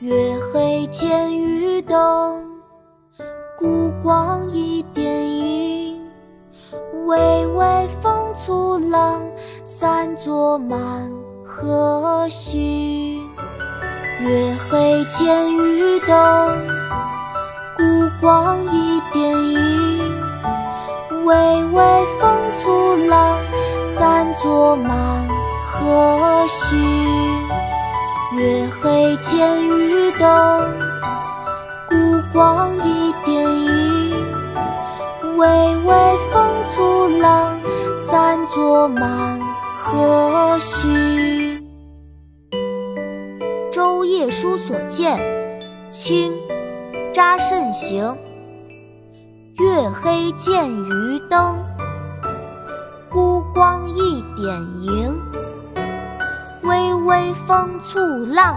月黑见渔灯，孤光一点影。微微风簇浪，散作满河星。月黑见渔灯，孤光一点影。微微风簇浪，散作满河星。月黑见灯，孤光一点影。微微风簇浪，散作满河星。《舟夜书所见》清·查慎行。月黑见渔灯，孤光一点萤。微微风簇浪，